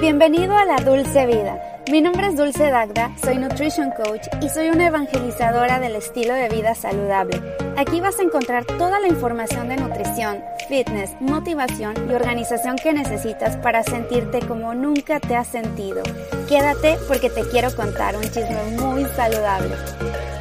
Bienvenido a la Dulce Vida. Mi nombre es Dulce Dagda, soy Nutrition Coach y soy una evangelizadora del estilo de vida saludable. Aquí vas a encontrar toda la información de nutrición, fitness, motivación y organización que necesitas para sentirte como nunca te has sentido. Quédate porque te quiero contar un chisme muy saludable.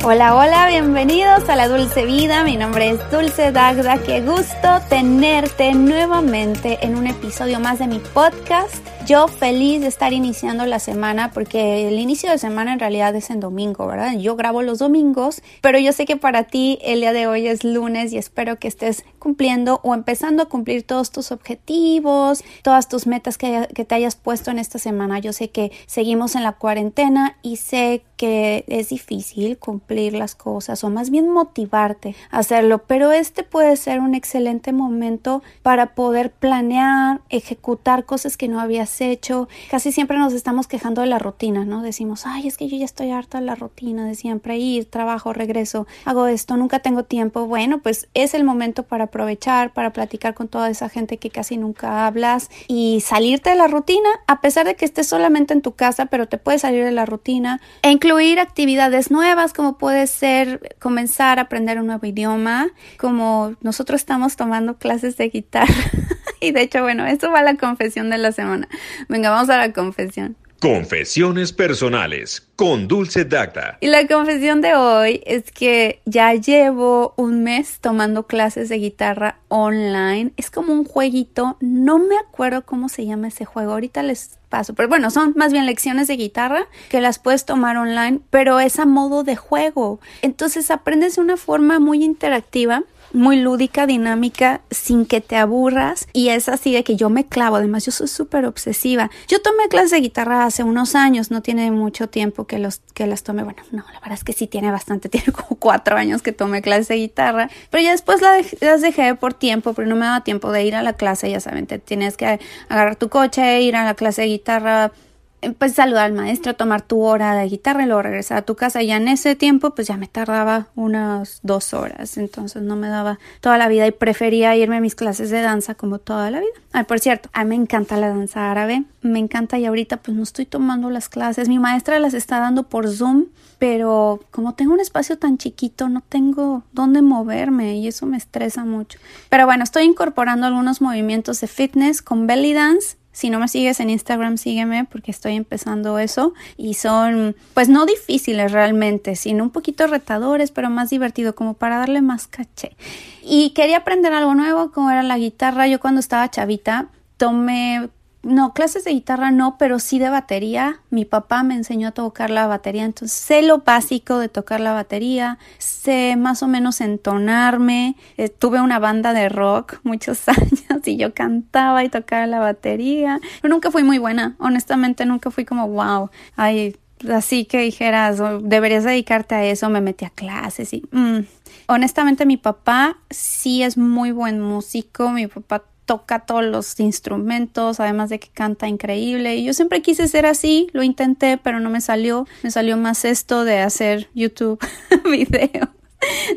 Hola, hola, bienvenidos a la Dulce Vida. Mi nombre es Dulce Dagda. Qué gusto tenerte nuevamente en un episodio más de mi podcast. Yo feliz de estar iniciando la semana porque el inicio de semana en realidad es en domingo, ¿verdad? Yo grabo los domingos, pero yo sé que para ti el día de hoy es lunes y espero que estés cumpliendo o empezando a cumplir todos tus objetivos, todas tus metas que, que te hayas puesto en esta semana. Yo sé que seguimos en la cuarentena y sé que es difícil cumplir las cosas o más bien motivarte a hacerlo, pero este puede ser un excelente momento para poder planear, ejecutar cosas que no habías hecho. Casi siempre nos estamos quejando de la rutina, ¿no? Decimos, ay, es que yo ya estoy harta de la rutina de siempre ir, trabajo, regreso, hago esto, nunca tengo tiempo. Bueno, pues es el momento para aprovechar, para platicar con toda esa gente que casi nunca hablas y salirte de la rutina, a pesar de que estés solamente en tu casa, pero te puedes salir de la rutina e incluir actividades nuevas como puede ser comenzar a aprender un nuevo idioma, como nosotros estamos tomando clases de guitarra. y de hecho, bueno, esto va a la confesión de la semana. Venga, vamos a la confesión. Confesiones personales con Dulce Dacta. Y la confesión de hoy es que ya llevo un mes tomando clases de guitarra online. Es como un jueguito, no me acuerdo cómo se llama ese juego, ahorita les paso, pero bueno, son más bien lecciones de guitarra que las puedes tomar online, pero es a modo de juego. Entonces aprendes de una forma muy interactiva muy lúdica, dinámica, sin que te aburras. Y es así de que yo me clavo. Además, yo soy súper obsesiva. Yo tomé clases de guitarra hace unos años, no tiene mucho tiempo que, los, que las tomé. Bueno, no, la verdad es que sí tiene bastante. Tiene como cuatro años que tomé clases de guitarra. Pero ya después las dejé por tiempo, pero no me daba tiempo de ir a la clase. Ya saben, te tienes que agarrar tu coche, ir a la clase de guitarra pues saludar al maestro, tomar tu hora de guitarra y luego regresar a tu casa. Y ya en ese tiempo, pues ya me tardaba unas dos horas. Entonces no me daba toda la vida y prefería irme a mis clases de danza como toda la vida. Ay, por cierto, a mí me encanta la danza árabe. Me encanta y ahorita pues no estoy tomando las clases. Mi maestra las está dando por Zoom, pero como tengo un espacio tan chiquito, no tengo dónde moverme y eso me estresa mucho. Pero bueno, estoy incorporando algunos movimientos de fitness con belly dance si no me sigues en Instagram, sígueme porque estoy empezando eso y son pues no difíciles realmente, sino un poquito retadores, pero más divertido como para darle más caché. Y quería aprender algo nuevo, como era la guitarra. Yo cuando estaba chavita tomé no, clases de guitarra no, pero sí de batería. Mi papá me enseñó a tocar la batería, entonces sé lo básico de tocar la batería, sé más o menos entonarme. Eh, tuve una banda de rock muchos años y yo cantaba y tocaba la batería, nunca fui muy buena, honestamente nunca fui como wow, ay, así que dijeras, oh, deberías dedicarte a eso, me metí a clases y... Mm. Honestamente mi papá sí es muy buen músico, mi papá toca todos los instrumentos, además de que canta increíble. Y yo siempre quise ser así, lo intenté, pero no me salió. Me salió más esto de hacer YouTube video,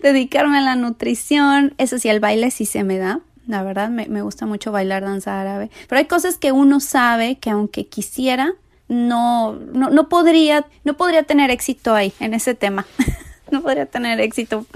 dedicarme a la nutrición. Eso sí, el baile sí se me da. La verdad, me, me gusta mucho bailar danza árabe. Pero hay cosas que uno sabe que aunque quisiera, no, no, no podría, no podría tener éxito ahí, en ese tema. no podría tener éxito.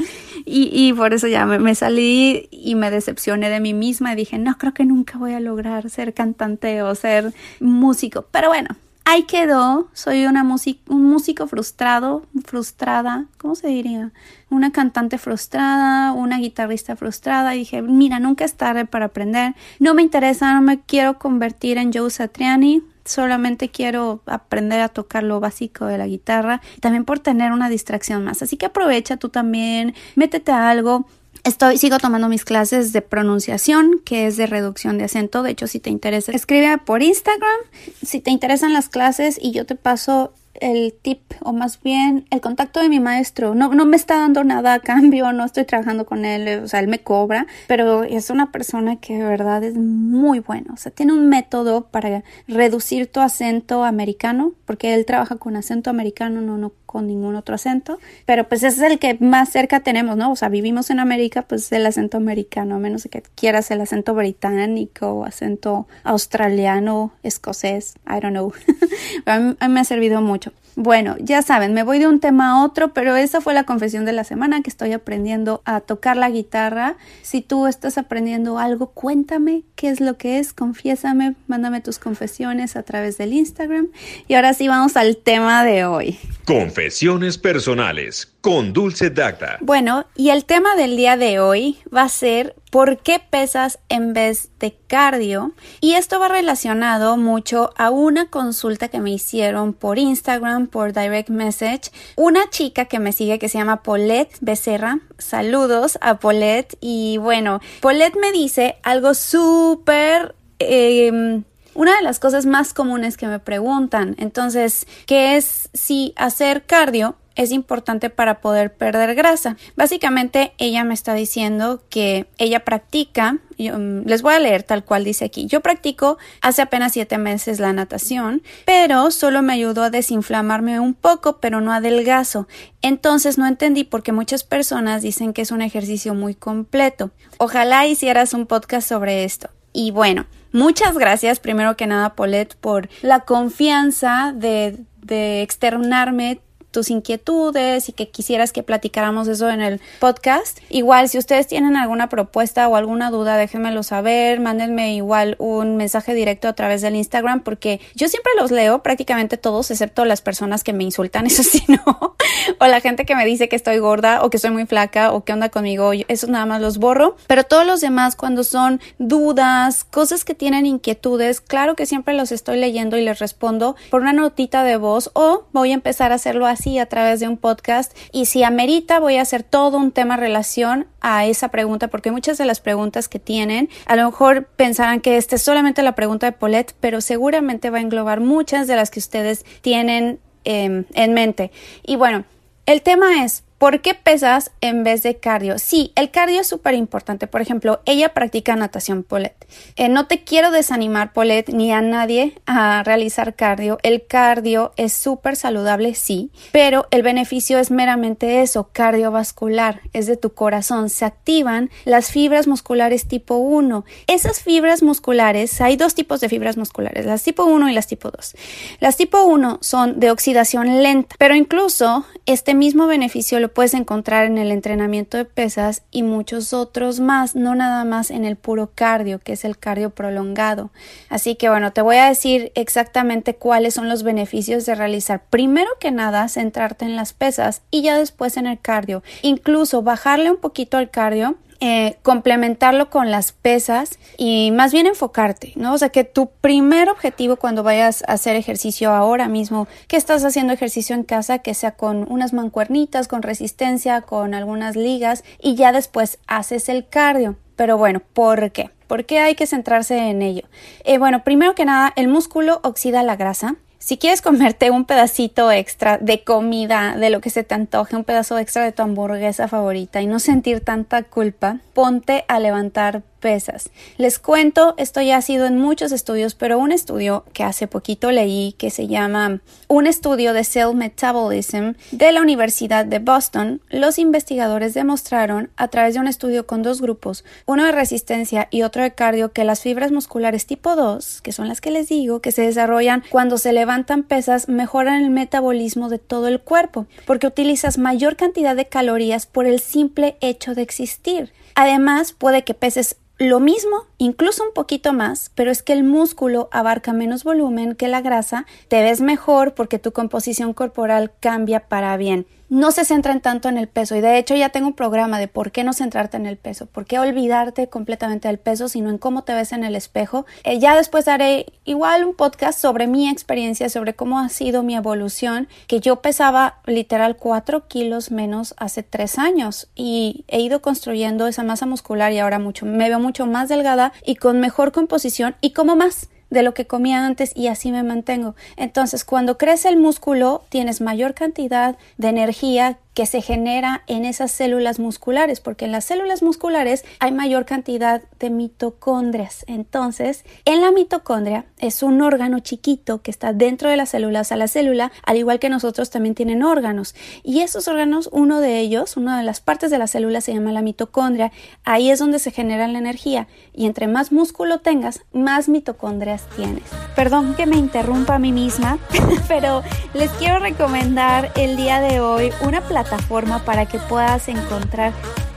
Y, y por eso ya me, salí y me decepcioné de mí misma dije, no, creo que nunca voy a lograr ser cantante o ser músico. Pero bueno, ahí quedó. Soy una un músico frustrado, frustrada, ¿cómo se diría? Una cantante frustrada, una guitarrista frustrada. Y dije, mira, nunca es tarde para aprender. No me interesa, no me quiero convertir en Joe Satriani solamente quiero aprender a tocar lo básico de la guitarra y también por tener una distracción más. Así que aprovecha tú también, métete a algo. Estoy, sigo tomando mis clases de pronunciación, que es de reducción de acento. De hecho, si te interesa, escribe por Instagram. Si te interesan las clases y yo te paso el tip o más bien el contacto de mi maestro. No, no me está dando nada a cambio, no estoy trabajando con él, o sea, él me cobra, pero es una persona que de verdad es muy buena. O sea, tiene un método para reducir tu acento americano, porque él trabaja con acento americano, no, no con ningún otro acento, pero pues ese es el que más cerca tenemos, ¿no? O sea, vivimos en América, pues el acento americano, a menos que quieras el acento británico acento australiano, escocés, I don't know. a mí me ha servido mucho. Bueno, ya saben, me voy de un tema a otro, pero esa fue la confesión de la semana que estoy aprendiendo a tocar la guitarra. Si tú estás aprendiendo algo, cuéntame qué es lo que es, confiésame, mándame tus confesiones a través del Instagram. Y ahora sí vamos al tema de hoy. Confesiones personales con Dulce Dacta. Bueno, y el tema del día de hoy va a ser ¿por qué pesas en vez de cardio? Y esto va relacionado mucho a una consulta que me hicieron por Instagram, por direct message. Una chica que me sigue que se llama Paulette Becerra. Saludos a Paulette. Y bueno, Paulette me dice algo súper... Eh, una de las cosas más comunes que me preguntan, entonces, ¿qué es si hacer cardio es importante para poder perder grasa. Básicamente ella me está diciendo que ella practica, mm, les voy a leer tal cual dice aquí, yo practico hace apenas siete meses la natación, pero solo me ayudó a desinflamarme un poco, pero no adelgazo. Entonces no entendí por qué muchas personas dicen que es un ejercicio muy completo. Ojalá hicieras un podcast sobre esto. Y bueno, muchas gracias primero que nada, Paulette, por la confianza de, de externarme tus inquietudes y que quisieras que platicáramos eso en el podcast. Igual, si ustedes tienen alguna propuesta o alguna duda, déjenmelo saber, mándenme igual un mensaje directo a través del Instagram porque yo siempre los leo, prácticamente todos, excepto las personas que me insultan, eso sí, no, o la gente que me dice que estoy gorda o que soy muy flaca o qué onda conmigo, eso nada más los borro, pero todos los demás cuando son dudas, cosas que tienen inquietudes, claro que siempre los estoy leyendo y les respondo por una notita de voz o voy a empezar a hacerlo así a través de un podcast. Y si amerita voy a hacer todo un tema relación a esa pregunta porque muchas de las preguntas que tienen a lo mejor pensarán que esta es solamente la pregunta de Paulette pero seguramente va a englobar muchas de las que ustedes tienen em, en mente. Y bueno el tema es ¿Por qué pesas en vez de cardio? Sí, el cardio es súper importante. Por ejemplo, ella practica natación, Paulette. Eh, no te quiero desanimar, Paulette, ni a nadie a realizar cardio. El cardio es súper saludable, sí, pero el beneficio es meramente eso, cardiovascular, es de tu corazón. Se activan las fibras musculares tipo 1. Esas fibras musculares, hay dos tipos de fibras musculares, las tipo 1 y las tipo 2. Las tipo 1 son de oxidación lenta, pero incluso este mismo beneficio lo puedes encontrar en el entrenamiento de pesas y muchos otros más, no nada más en el puro cardio, que es el cardio prolongado. Así que bueno, te voy a decir exactamente cuáles son los beneficios de realizar primero que nada centrarte en las pesas y ya después en el cardio. Incluso bajarle un poquito al cardio eh, complementarlo con las pesas y más bien enfocarte, ¿no? O sea, que tu primer objetivo cuando vayas a hacer ejercicio ahora mismo, que estás haciendo ejercicio en casa, que sea con unas mancuernitas, con resistencia, con algunas ligas y ya después haces el cardio. Pero bueno, ¿por qué? ¿Por qué hay que centrarse en ello? Eh, bueno, primero que nada, el músculo oxida la grasa si quieres comerte un pedacito extra de comida, de lo que se te antoje, un pedazo extra de tu hamburguesa favorita y no sentir tanta culpa, ponte a levantar pesas. Les cuento, esto ya ha sido en muchos estudios, pero un estudio que hace poquito leí que se llama Un estudio de Cell Metabolism de la Universidad de Boston, los investigadores demostraron a través de un estudio con dos grupos, uno de resistencia y otro de cardio, que las fibras musculares tipo 2, que son las que les digo, que se desarrollan cuando se levantan pesas, mejoran el metabolismo de todo el cuerpo, porque utilizas mayor cantidad de calorías por el simple hecho de existir. Además, puede que peses lo mismo, incluso un poquito más, pero es que el músculo abarca menos volumen que la grasa, te ves mejor porque tu composición corporal cambia para bien no se centran tanto en el peso y de hecho ya tengo un programa de por qué no centrarte en el peso, por qué olvidarte completamente del peso, sino en cómo te ves en el espejo. Eh, ya después haré igual un podcast sobre mi experiencia, sobre cómo ha sido mi evolución, que yo pesaba literal 4 kilos menos hace 3 años y he ido construyendo esa masa muscular y ahora mucho, me veo mucho más delgada y con mejor composición y como más de lo que comía antes y así me mantengo. Entonces, cuando crece el músculo, tienes mayor cantidad de energía que se genera en esas células musculares, porque en las células musculares hay mayor cantidad de mitocondrias. Entonces, en la mitocondria es un órgano chiquito que está dentro de las células, a la célula, al igual que nosotros también tienen órganos. Y esos órganos, uno de ellos, una de las partes de la célula se llama la mitocondria. Ahí es donde se genera la energía. Y entre más músculo tengas, más mitocondrias tienes. Perdón que me interrumpa a mí misma, pero les quiero recomendar el día de hoy una plataforma plataforma para que puedas encontrar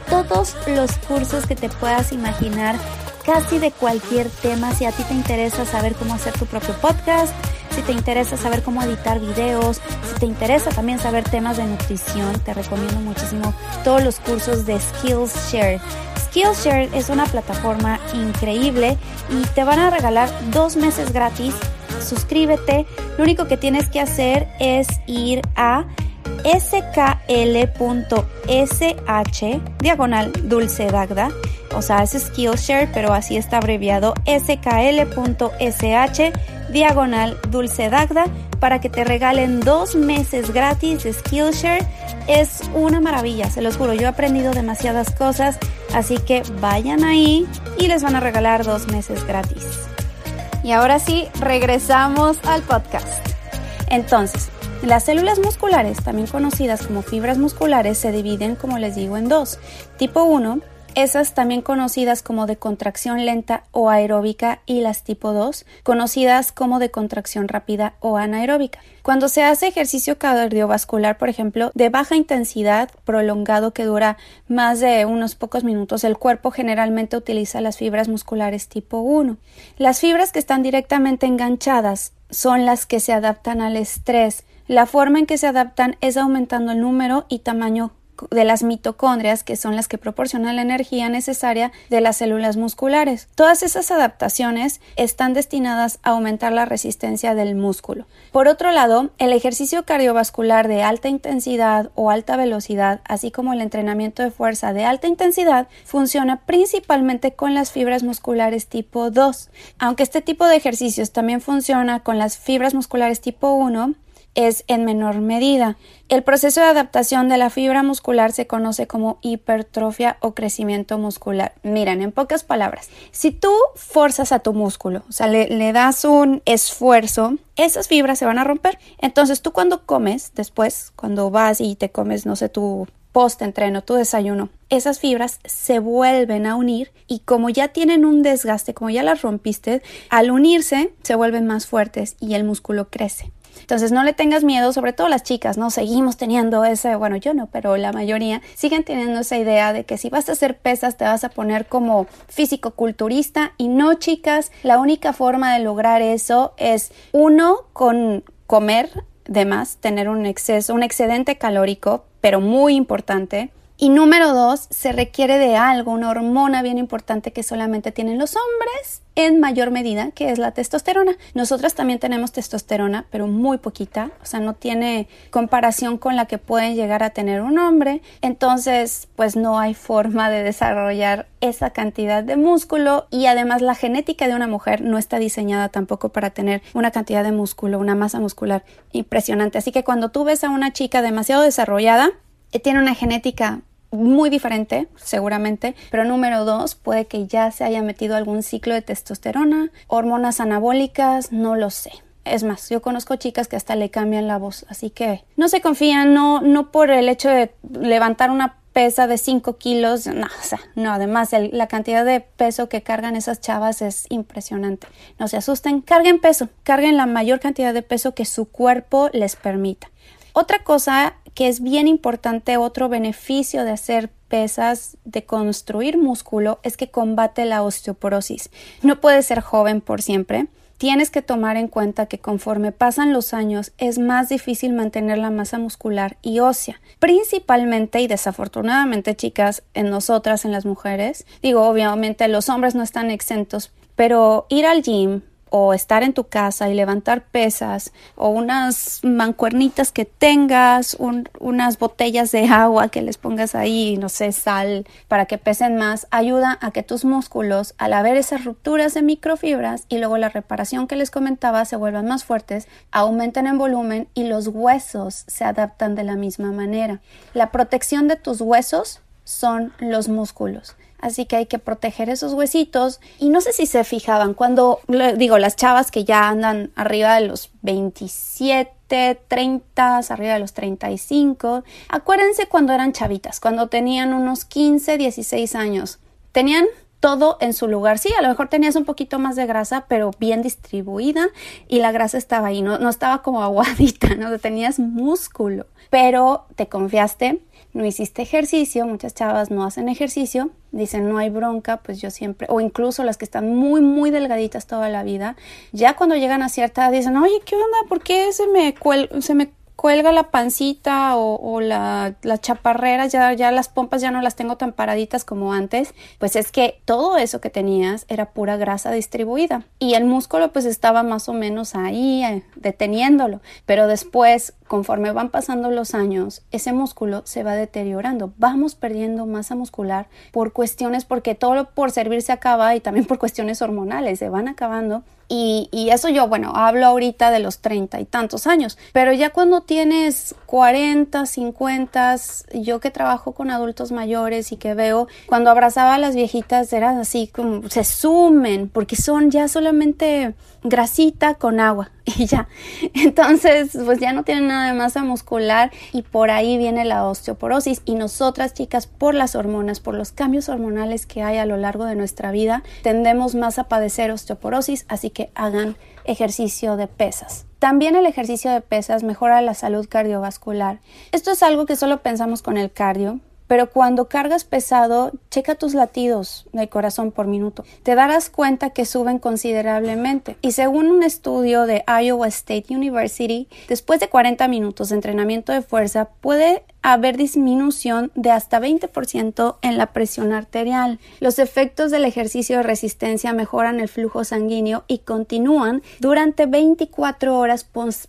todos los cursos que te puedas imaginar, casi de cualquier tema. Si a ti te interesa saber cómo hacer tu propio podcast, si te interesa saber cómo editar videos, si te interesa también saber temas de nutrición, te recomiendo muchísimo todos los cursos de Skillshare. Skillshare es una plataforma increíble y te van a regalar dos meses gratis. Suscríbete. Lo único que tienes que hacer es ir a skl.sh diagonal dulce dagda, o sea, es Skillshare, pero así está abreviado skl.sh diagonal dulce dagda para que te regalen dos meses gratis de Skillshare. Es una maravilla, se los juro, yo he aprendido demasiadas cosas, así que vayan ahí y les van a regalar dos meses gratis. Y ahora sí, regresamos al podcast. Entonces, las células musculares, también conocidas como fibras musculares, se dividen, como les digo, en dos. Tipo 1, esas también conocidas como de contracción lenta o aeróbica y las tipo 2, conocidas como de contracción rápida o anaeróbica. Cuando se hace ejercicio cardiovascular, por ejemplo, de baja intensidad, prolongado que dura más de unos pocos minutos, el cuerpo generalmente utiliza las fibras musculares tipo 1. Las fibras que están directamente enganchadas son las que se adaptan al estrés, la forma en que se adaptan es aumentando el número y tamaño de las mitocondrias, que son las que proporcionan la energía necesaria de las células musculares. Todas esas adaptaciones están destinadas a aumentar la resistencia del músculo. Por otro lado, el ejercicio cardiovascular de alta intensidad o alta velocidad, así como el entrenamiento de fuerza de alta intensidad, funciona principalmente con las fibras musculares tipo 2. Aunque este tipo de ejercicios también funciona con las fibras musculares tipo 1, es en menor medida. El proceso de adaptación de la fibra muscular se conoce como hipertrofia o crecimiento muscular. Miren, en pocas palabras, si tú forzas a tu músculo, o sea, le, le das un esfuerzo, esas fibras se van a romper. Entonces tú cuando comes, después, cuando vas y te comes, no sé, tu post-entreno, tu desayuno, esas fibras se vuelven a unir y como ya tienen un desgaste, como ya las rompiste, al unirse se vuelven más fuertes y el músculo crece. Entonces no le tengas miedo, sobre todo las chicas, ¿no? Seguimos teniendo ese, bueno, yo no, pero la mayoría siguen teniendo esa idea de que si vas a hacer pesas te vas a poner como físico-culturista y no, chicas, la única forma de lograr eso es uno con comer de más, tener un exceso, un excedente calórico, pero muy importante, y número dos, se requiere de algo, una hormona bien importante que solamente tienen los hombres en mayor medida, que es la testosterona. Nosotras también tenemos testosterona, pero muy poquita, o sea, no tiene comparación con la que pueden llegar a tener un hombre. Entonces, pues no hay forma de desarrollar esa cantidad de músculo y además la genética de una mujer no está diseñada tampoco para tener una cantidad de músculo, una masa muscular impresionante. Así que cuando tú ves a una chica demasiado desarrollada, eh, tiene una genética muy diferente, seguramente, pero número dos, puede que ya se haya metido algún ciclo de testosterona, hormonas anabólicas, no lo sé. Es más, yo conozco chicas que hasta le cambian la voz, así que no se confían, no, no por el hecho de levantar una pesa de 5 kilos, no, o sea, no, además la cantidad de peso que cargan esas chavas es impresionante. No se asusten, carguen peso, carguen la mayor cantidad de peso que su cuerpo les permita. Otra cosa que es bien importante, otro beneficio de hacer pesas, de construir músculo, es que combate la osteoporosis. No puedes ser joven por siempre. Tienes que tomar en cuenta que conforme pasan los años es más difícil mantener la masa muscular y ósea. Principalmente y desafortunadamente, chicas, en nosotras, en las mujeres, digo, obviamente los hombres no están exentos, pero ir al gym, o estar en tu casa y levantar pesas o unas mancuernitas que tengas, unas botellas de agua que les pongas ahí, no sé, sal para que pesen más, ayuda a que tus músculos, al haber esas rupturas de microfibras y luego la reparación que les comentaba se vuelvan más fuertes, aumenten en volumen y los huesos se adaptan de la misma manera. La protección de tus huesos son los músculos así que hay que proteger esos huesitos. Y no sé si se fijaban cuando, digo, las chavas que ya andan arriba de los 27, 30, arriba de los 35, acuérdense cuando eran chavitas, cuando tenían unos 15, 16 años. Tenían todo en su lugar. Sí, a lo mejor tenías un poquito más de grasa, pero bien distribuida y la grasa estaba ahí, no, no estaba como aguadita, no tenías músculo, pero te confiaste, no hiciste ejercicio, muchas chavas no hacen ejercicio, dicen no hay bronca, pues yo siempre, o incluso las que están muy, muy delgaditas toda la vida, ya cuando llegan a cierta edad dicen, oye, ¿qué onda? ¿Por qué se me, se me cuelga la pancita o, la, la, chaparrera, ya, ya las pompas ya no las tengo tan paraditas como antes, pues es que todo eso que tenías era pura grasa distribuida y el músculo pues estaba más o menos ahí eh, deteniéndolo, pero después conforme van pasando los años, ese músculo se va deteriorando, vamos perdiendo masa muscular por cuestiones, porque todo por servir se acaba y también por cuestiones hormonales, se van acabando y, y, eso yo, bueno, hablo ahorita de los treinta y tantos años, pero ya cuando tienes cuarenta, cincuentas, yo que trabajo con adultos mayores y que veo cuando abrazaba a las viejitas eran así como se sumen porque son ya solamente grasita con agua y ya. Entonces, pues ya no tienen nada de masa muscular y por ahí viene la osteoporosis y nosotras chicas por las hormonas, por los cambios hormonales que hay a lo largo de nuestra vida, tendemos más a padecer osteoporosis, así que hagan ejercicio de pesas. También el ejercicio de pesas mejora la salud cardiovascular. Esto es algo que solo pensamos con el cardio, pero cuando cargas pesado, checa tus latidos del corazón por minuto. Te darás cuenta que suben considerablemente. Y según un estudio de Iowa State University, después de 40 minutos de entrenamiento de fuerza, puede haber disminución de hasta 20% en la presión arterial. Los efectos del ejercicio de resistencia mejoran el flujo sanguíneo y continúan durante 24 horas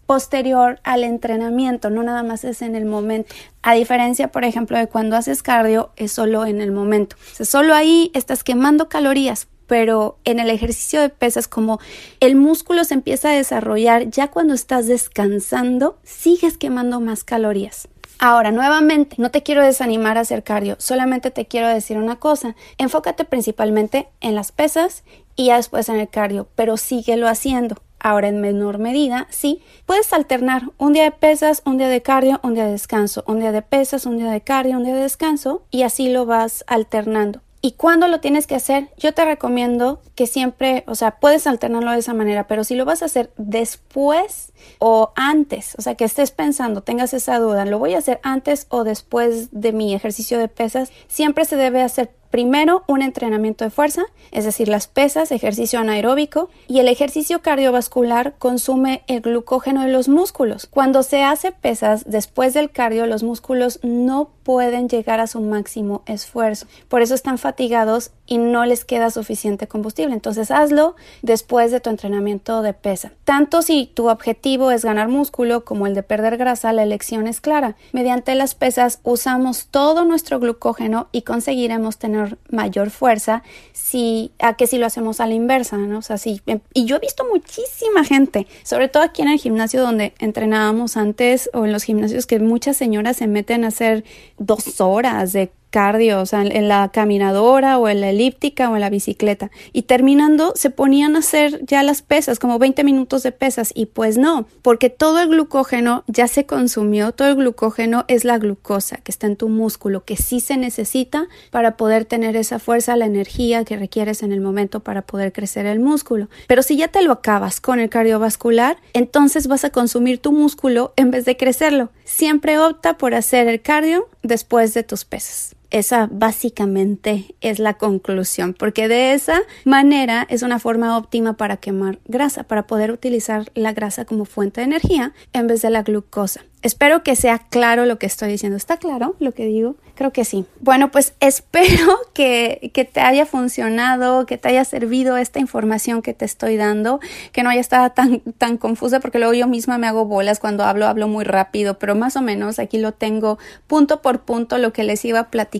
posterior al entrenamiento, no nada más es en el momento. A diferencia, por ejemplo, de cuando haces cardio, es solo en el momento. O solo ahí estás quemando calorías, pero en el ejercicio de pesas como el músculo se empieza a desarrollar ya cuando estás descansando, sigues quemando más calorías. Ahora, nuevamente, no te quiero desanimar a hacer cardio, solamente te quiero decir una cosa, enfócate principalmente en las pesas y ya después en el cardio, pero síguelo haciendo. Ahora en menor medida, sí, puedes alternar un día de pesas, un día de cardio, un día de descanso, un día de pesas, un día de cardio, un día de descanso y así lo vas alternando. ¿Y cuándo lo tienes que hacer? Yo te recomiendo que siempre, o sea, puedes alternarlo de esa manera, pero si lo vas a hacer después o antes, o sea, que estés pensando, tengas esa duda, ¿lo voy a hacer antes o después de mi ejercicio de pesas? Siempre se debe hacer Primero, un entrenamiento de fuerza, es decir, las pesas, ejercicio anaeróbico, y el ejercicio cardiovascular consume el glucógeno de los músculos. Cuando se hace pesas después del cardio, los músculos no pueden llegar a su máximo esfuerzo. Por eso están fatigados y no les queda suficiente combustible. Entonces hazlo después de tu entrenamiento de pesa. Tanto si tu objetivo es ganar músculo como el de perder grasa, la elección es clara. Mediante las pesas usamos todo nuestro glucógeno y conseguiremos tener mayor fuerza si, a que si lo hacemos a la inversa, ¿no? O sea, em, y yo he visto muchísima gente, sobre todo aquí en el gimnasio donde entrenábamos antes o en los gimnasios que muchas señoras se meten a hacer dos horas de cardio, o sea, en la caminadora o en la elíptica o en la bicicleta. Y terminando se ponían a hacer ya las pesas, como 20 minutos de pesas, y pues no, porque todo el glucógeno ya se consumió, todo el glucógeno es la glucosa que está en tu músculo, que sí se necesita para poder tener esa fuerza, la energía que requieres en el momento para poder crecer el músculo. Pero si ya te lo acabas con el cardiovascular, entonces vas a consumir tu músculo en vez de crecerlo. Siempre opta por hacer el cardio después de tus pesas. Esa básicamente es la conclusión, porque de esa manera es una forma óptima para quemar grasa, para poder utilizar la grasa como fuente de energía en vez de la glucosa. Espero que sea claro lo que estoy diciendo. ¿Está claro lo que digo? Creo que sí. Bueno, pues espero que, que, te haya funcionado, que te haya servido esta información que te estoy dando, que no haya estado tan, tan confusa, porque luego yo misma me hago bolas cuando hablo, hablo muy rápido, pero más o menos aquí lo tengo punto por punto lo que les iba a platicar.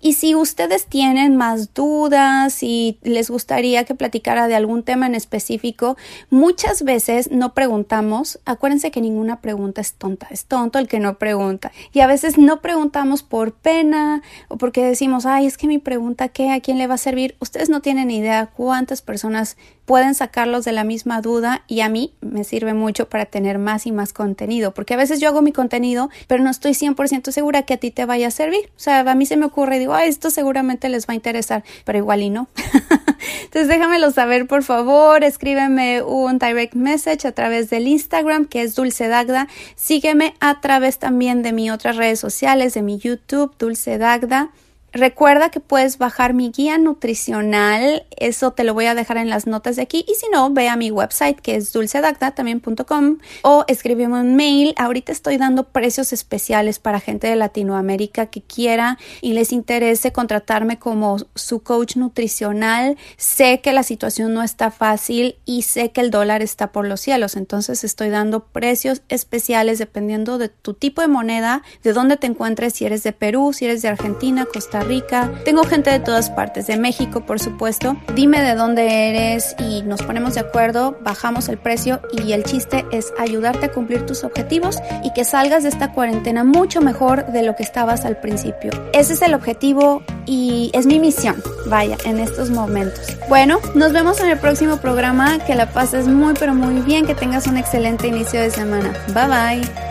Y si ustedes tienen más dudas, y les gustaría que platicara de algún tema en específico, muchas veces no preguntamos. Acuérdense que ninguna pregunta es tonta es tonto el que no pregunta. Y a veces no preguntamos por pena o porque decimos, ay, es que mi pregunta, ¿qué? ¿A quién le va a servir? Ustedes no tienen idea cuántas personas pueden sacarlos de la misma duda y a mí me sirve mucho para tener más y más contenido, porque a veces yo hago mi contenido, pero no estoy 100% segura que a ti te vaya a servir. O sea, a mí se me ocurre y digo, esto seguramente les va a interesar, pero igual y no. Entonces déjamelo saber, por favor, escríbeme un direct message a través del Instagram, que es Dulce Dagda. Sígueme a través también de mis otras redes sociales, de mi YouTube, Dulce Dagda. Recuerda que puedes bajar mi guía nutricional, eso te lo voy a dejar en las notas de aquí y si no, ve a mi website que es dulcedacta.com o escríbeme un mail. Ahorita estoy dando precios especiales para gente de Latinoamérica que quiera y les interese contratarme como su coach nutricional. Sé que la situación no está fácil y sé que el dólar está por los cielos, entonces estoy dando precios especiales dependiendo de tu tipo de moneda, de dónde te encuentres, si eres de Perú, si eres de Argentina, Costa Rica. Tengo gente de todas partes, de México, por supuesto. Dime de dónde eres y nos ponemos de acuerdo, bajamos el precio y el chiste es ayudarte a cumplir tus objetivos y que salgas de esta cuarentena mucho mejor de lo que estabas al principio. Ese es el objetivo y es mi misión, vaya, en estos momentos. Bueno, nos vemos en el próximo programa. Que la pases muy pero muy bien, que tengas un excelente inicio de semana. Bye bye.